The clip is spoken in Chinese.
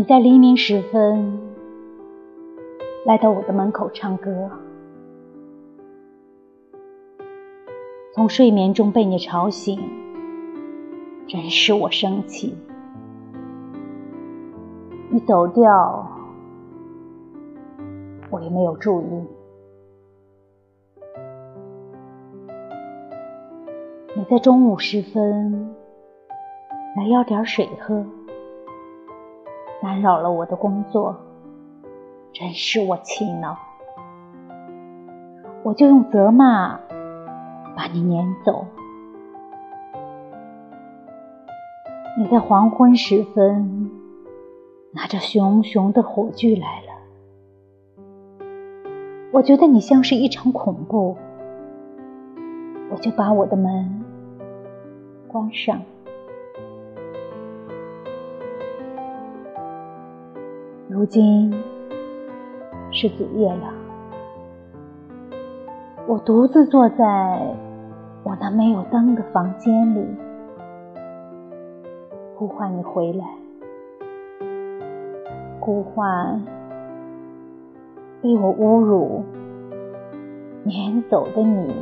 你在黎明时分来到我的门口唱歌，从睡眠中被你吵醒，真使我生气。你走掉，我也没有注意。你在中午时分来要点水喝，打扰了我的工作，真使我气恼。我就用责骂把你撵走。你在黄昏时分拿着熊熊的火炬来了，我觉得你像是一场恐怖，我就把我的门关上。如今是子夜了，我独自坐在我那没有灯的房间里，呼唤你回来，呼唤被我侮辱、撵走的你。